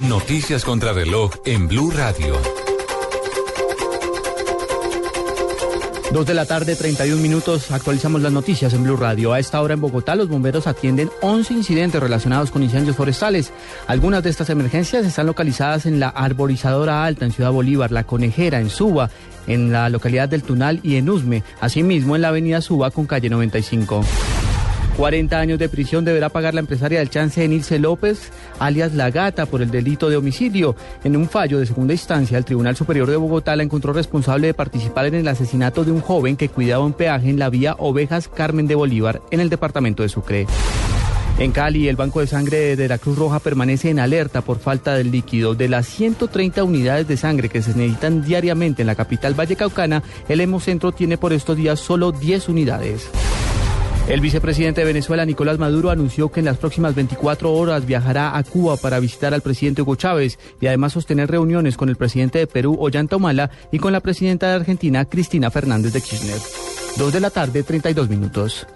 Noticias contra reloj en Blue Radio. Dos de la tarde, 31 minutos, actualizamos las noticias en Blue Radio. A esta hora en Bogotá los bomberos atienden 11 incidentes relacionados con incendios forestales. Algunas de estas emergencias están localizadas en la Arborizadora Alta en Ciudad Bolívar, La Conejera en Suba, en la localidad del Tunal y en Usme, asimismo en la avenida Suba con calle 95. 40 años de prisión deberá pagar la empresaria del chance Nilce López, alias La Gata, por el delito de homicidio. En un fallo de segunda instancia, el Tribunal Superior de Bogotá la encontró responsable de participar en el asesinato de un joven que cuidaba un peaje en la vía Ovejas Carmen de Bolívar, en el departamento de Sucre. En Cali, el Banco de Sangre de la Cruz Roja permanece en alerta por falta del líquido. De las 130 unidades de sangre que se necesitan diariamente en la capital vallecaucana, el Hemocentro tiene por estos días solo 10 unidades. El vicepresidente de Venezuela, Nicolás Maduro, anunció que en las próximas 24 horas viajará a Cuba para visitar al presidente Hugo Chávez y además sostener reuniones con el presidente de Perú, Ollanta Humala, y con la presidenta de Argentina, Cristina Fernández de Kirchner. Dos de la tarde, 32 minutos.